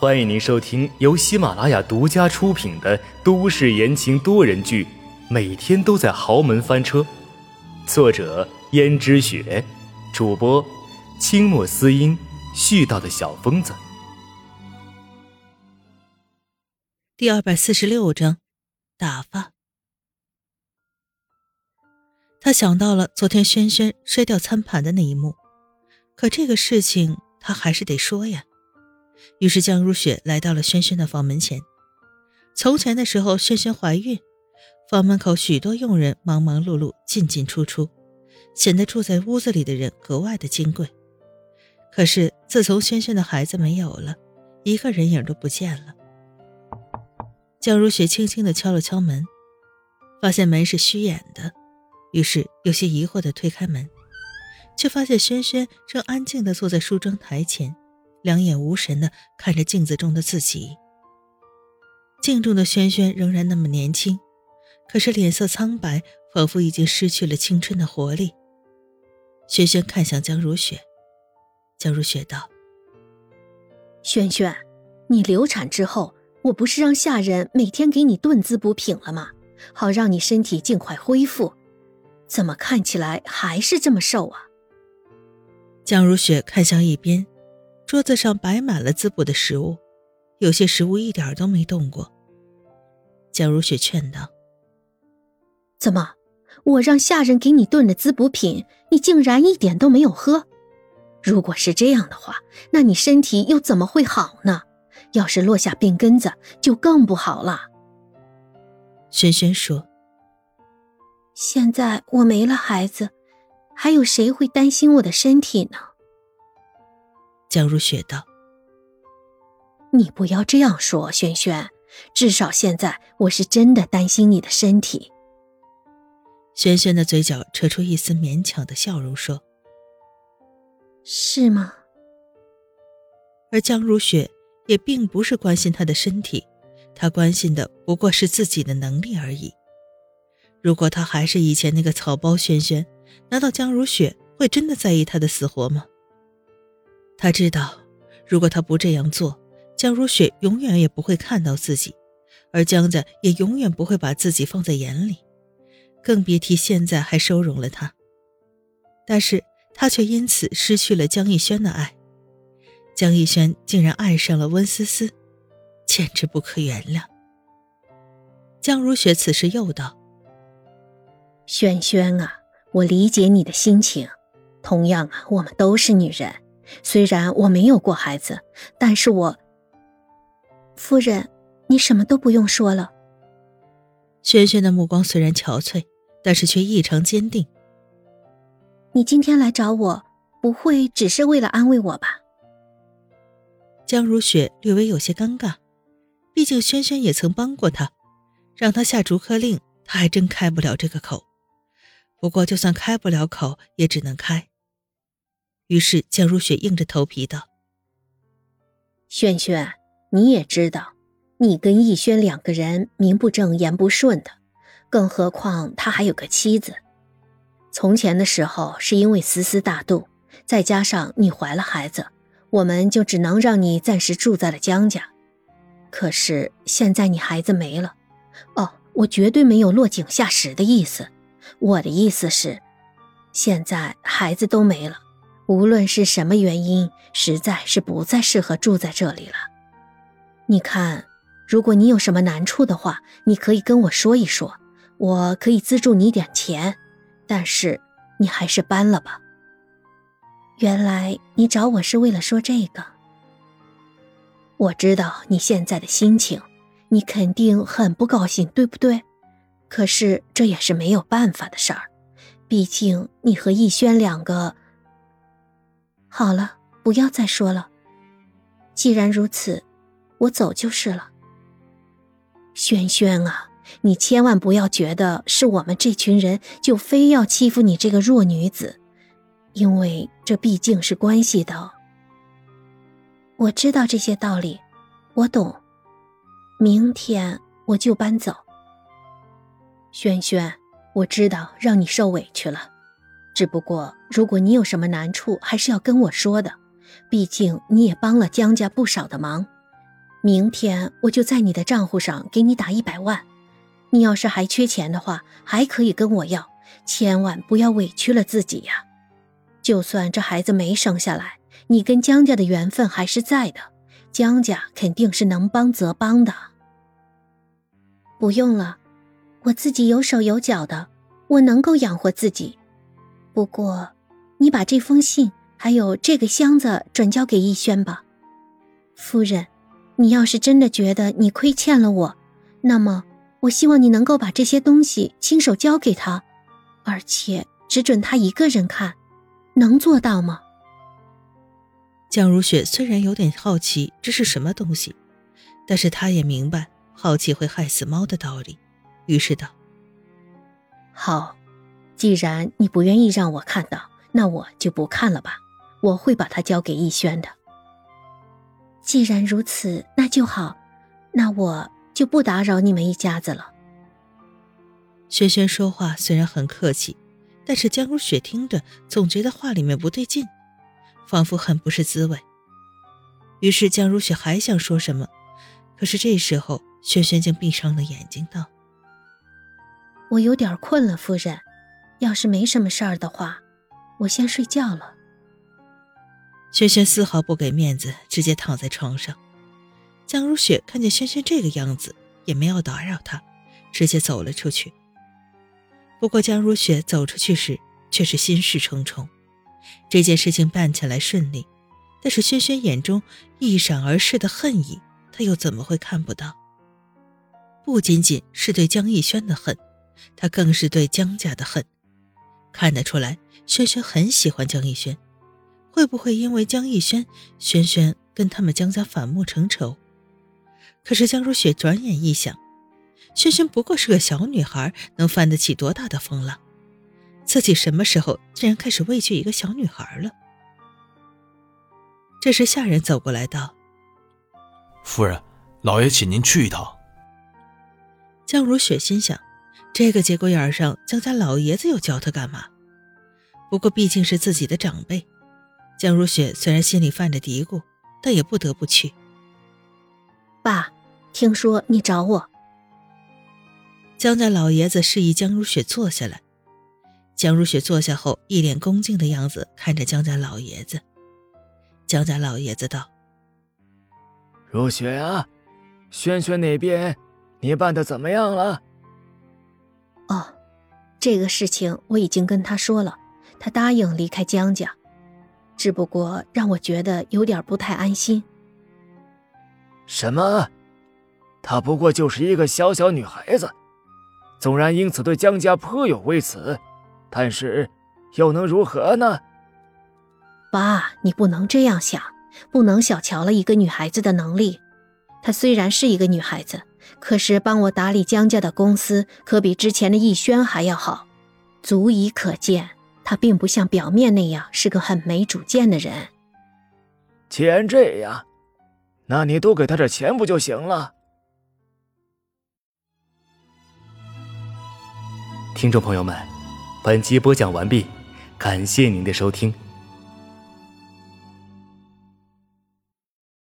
欢迎您收听由喜马拉雅独家出品的都市言情多人剧《每天都在豪门翻车》，作者：胭脂雪，主播：清墨思音，絮叨的小疯子。第二百四十六章，打发。他想到了昨天轩轩摔掉餐盘的那一幕，可这个事情他还是得说呀。于是江如雪来到了轩轩的房门前。从前的时候，轩轩怀孕，房门口许多佣人忙忙碌碌，进进出出，显得住在屋子里的人格外的金贵。可是自从轩轩的孩子没有了，一个人影都不见了。江如雪轻轻地敲了敲门，发现门是虚掩的，于是有些疑惑地推开门，却发现轩轩正安静地坐在梳妆台前。两眼无神的看着镜子中的自己，镜中的轩轩仍然那么年轻，可是脸色苍白，仿佛已经失去了青春的活力。轩轩看向江如雪，江如雪道：“轩轩，你流产之后，我不是让下人每天给你炖滋补品了吗？好让你身体尽快恢复。怎么看起来还是这么瘦啊？”江如雪看向一边。桌子上摆满了滋补的食物，有些食物一点都没动过。江如雪劝道：“怎么，我让下人给你炖的滋补品，你竟然一点都没有喝？如果是这样的话，那你身体又怎么会好呢？要是落下病根子，就更不好了。”轩轩说：“现在我没了孩子，还有谁会担心我的身体呢？”江如雪道：“你不要这样说，轩轩。至少现在我是真的担心你的身体。”轩轩的嘴角扯出一丝勉强的笑容，说：“是吗？”而江如雪也并不是关心他的身体，她关心的不过是自己的能力而已。如果他还是以前那个草包轩轩，难道江如雪会真的在意他的死活吗？他知道，如果他不这样做，江如雪永远也不会看到自己，而江家也永远不会把自己放在眼里，更别提现在还收容了他。但是他却因此失去了江逸轩的爱，江逸轩竟然爱上了温思思，简直不可原谅。江如雪此时又道：“轩轩啊，我理解你的心情，同样啊，我们都是女人。”虽然我没有过孩子，但是我，夫人，你什么都不用说了。轩轩的目光虽然憔悴，但是却异常坚定。你今天来找我，不会只是为了安慰我吧？江如雪略微有些尴尬，毕竟轩轩也曾帮过她，让她下逐客令，她还真开不了这个口。不过就算开不了口，也只能开。于是江如雪硬着头皮道：“轩轩，你也知道，你跟逸轩两个人名不正言不顺的，更何况他还有个妻子。从前的时候是因为思思大度，再加上你怀了孩子，我们就只能让你暂时住在了江家。可是现在你孩子没了，哦，我绝对没有落井下石的意思，我的意思是，现在孩子都没了。”无论是什么原因，实在是不再适合住在这里了。你看，如果你有什么难处的话，你可以跟我说一说，我可以资助你点钱。但是你还是搬了吧。原来你找我是为了说这个。我知道你现在的心情，你肯定很不高兴，对不对？可是这也是没有办法的事儿，毕竟你和逸轩两个。好了，不要再说了。既然如此，我走就是了。轩轩啊，你千万不要觉得是我们这群人就非要欺负你这个弱女子，因为这毕竟是关系的。我知道这些道理，我懂。明天我就搬走。轩轩，我知道让你受委屈了。只不过，如果你有什么难处，还是要跟我说的。毕竟你也帮了江家不少的忙，明天我就在你的账户上给你打一百万。你要是还缺钱的话，还可以跟我要，千万不要委屈了自己呀。就算这孩子没生下来，你跟江家的缘分还是在的，江家肯定是能帮则帮的。不用了，我自己有手有脚的，我能够养活自己。不过，你把这封信还有这个箱子转交给逸轩吧，夫人。你要是真的觉得你亏欠了我，那么我希望你能够把这些东西亲手交给他，而且只准他一个人看，能做到吗？江如雪虽然有点好奇这是什么东西，但是她也明白好奇会害死猫的道理，于是道：“好，既然你不愿意让我看到，那我就不看了吧。我会把它交给逸轩的。”既然如此，那就好，那我就不打扰你们一家子了。轩轩说话虽然很客气，但是江如雪听着总觉得话里面不对劲，仿佛很不是滋味。于是江如雪还想说什么，可是这时候轩轩竟闭上了眼睛，道：“我有点困了，夫人，要是没什么事儿的话，我先睡觉了。”轩轩丝毫不给面子，直接躺在床上。江如雪看见轩轩这个样子，也没有打扰他，直接走了出去。不过江如雪走出去时，却是心事重重。这件事情办起来顺利，但是轩轩眼中一闪而逝的恨意，她又怎么会看不到？不仅仅是对江逸轩的恨，他更是对江家的恨。看得出来，轩轩很喜欢江逸轩。会不会因为江逸轩，轩轩跟他们江家反目成仇？可是江如雪转眼一想，轩轩不过是个小女孩，能翻得起多大的风浪？自己什么时候竟然开始畏惧一个小女孩了？这时下人走过来道：“夫人，老爷请您去一趟。”江如雪心想，这个节骨眼上，江家老爷子又教他干嘛？不过毕竟是自己的长辈。江如雪虽然心里犯着嘀咕，但也不得不去。爸，听说你找我。江家老爷子示意江如雪坐下来。江如雪坐下后，一脸恭敬的样子看着江家老爷子。江家老爷子道：“如雪啊，轩轩那边你办的怎么样了？”“哦，这个事情我已经跟他说了，他答应离开江家。”只不过让我觉得有点不太安心。什么？她不过就是一个小小女孩子，纵然因此对江家颇有微词，但是又能如何呢？爸，你不能这样想，不能小瞧了一个女孩子的能力。她虽然是一个女孩子，可是帮我打理江家的公司，可比之前的逸轩还要好，足以可见。他并不像表面那样是个很没主见的人。既然这样，那你多给他点钱不就行了？听众朋友们，本集播讲完毕，感谢您的收听。